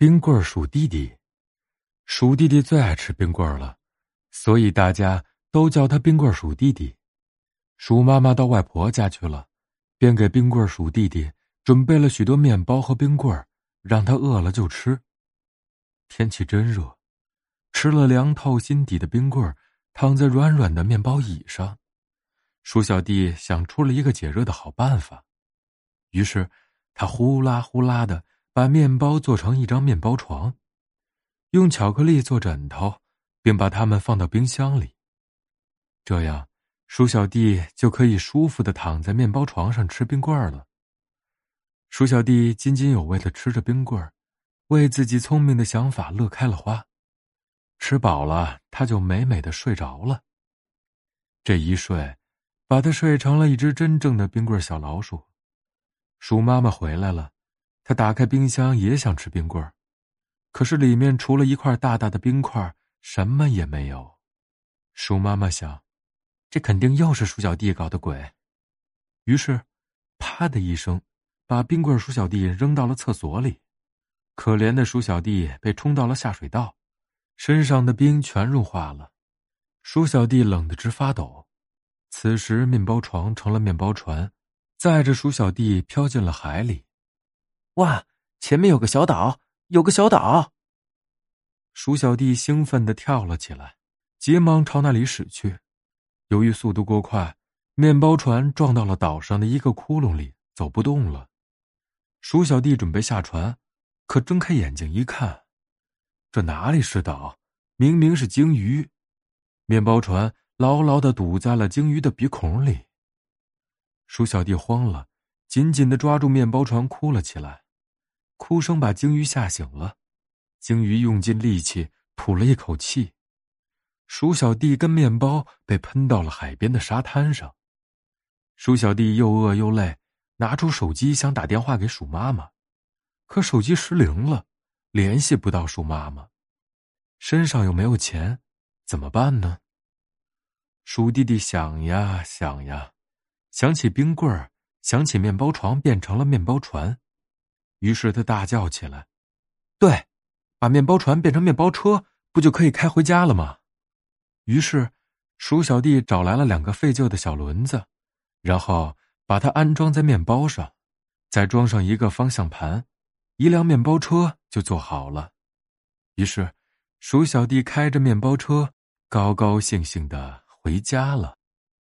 冰棍鼠弟弟，鼠弟弟最爱吃冰棍了，所以大家都叫他冰棍鼠弟弟。鼠妈妈到外婆家去了，便给冰棍鼠弟弟准备了许多面包和冰棍让他饿了就吃。天气真热，吃了凉透心底的冰棍躺在软软的面包椅上，鼠小弟想出了一个解热的好办法，于是他呼啦呼啦的。把面包做成一张面包床，用巧克力做枕头，并把它们放到冰箱里。这样，鼠小弟就可以舒服的躺在面包床上吃冰棍了。鼠小弟津津有味的吃着冰棍为自己聪明的想法乐开了花。吃饱了，他就美美的睡着了。这一睡，把他睡成了一只真正的冰棍小老鼠。鼠妈妈回来了。他打开冰箱，也想吃冰棍儿，可是里面除了一块大大的冰块，什么也没有。鼠妈妈想，这肯定又是鼠小弟搞的鬼。于是，啪的一声，把冰棍鼠小弟扔到了厕所里。可怜的鼠小弟被冲到了下水道，身上的冰全融化了。鼠小弟冷得直发抖。此时，面包床成了面包船，载着鼠小弟飘进了海里。哇！前面有个小岛，有个小岛。鼠小弟兴奋的跳了起来，急忙朝那里驶去。由于速度过快，面包船撞到了岛上的一个窟窿里，走不动了。鼠小弟准备下船，可睁开眼睛一看，这哪里是岛，明明是鲸鱼！面包船牢牢的堵在了鲸鱼的鼻孔里。鼠小弟慌了。紧紧的抓住面包船，哭了起来，哭声把鲸鱼吓醒了。鲸鱼用尽力气吐了一口气，鼠小弟跟面包被喷到了海边的沙滩上。鼠小弟又饿又累，拿出手机想打电话给鼠妈妈，可手机失灵了，联系不到鼠妈妈，身上又没有钱，怎么办呢？鼠弟弟想呀想呀，想起冰棍儿。想起面包床变成了面包船，于是他大叫起来：“对，把面包船变成面包车，不就可以开回家了吗？”于是，鼠小弟找来了两个废旧的小轮子，然后把它安装在面包上，再装上一个方向盘，一辆面包车就做好了。于是，鼠小弟开着面包车，高高兴兴的回家了。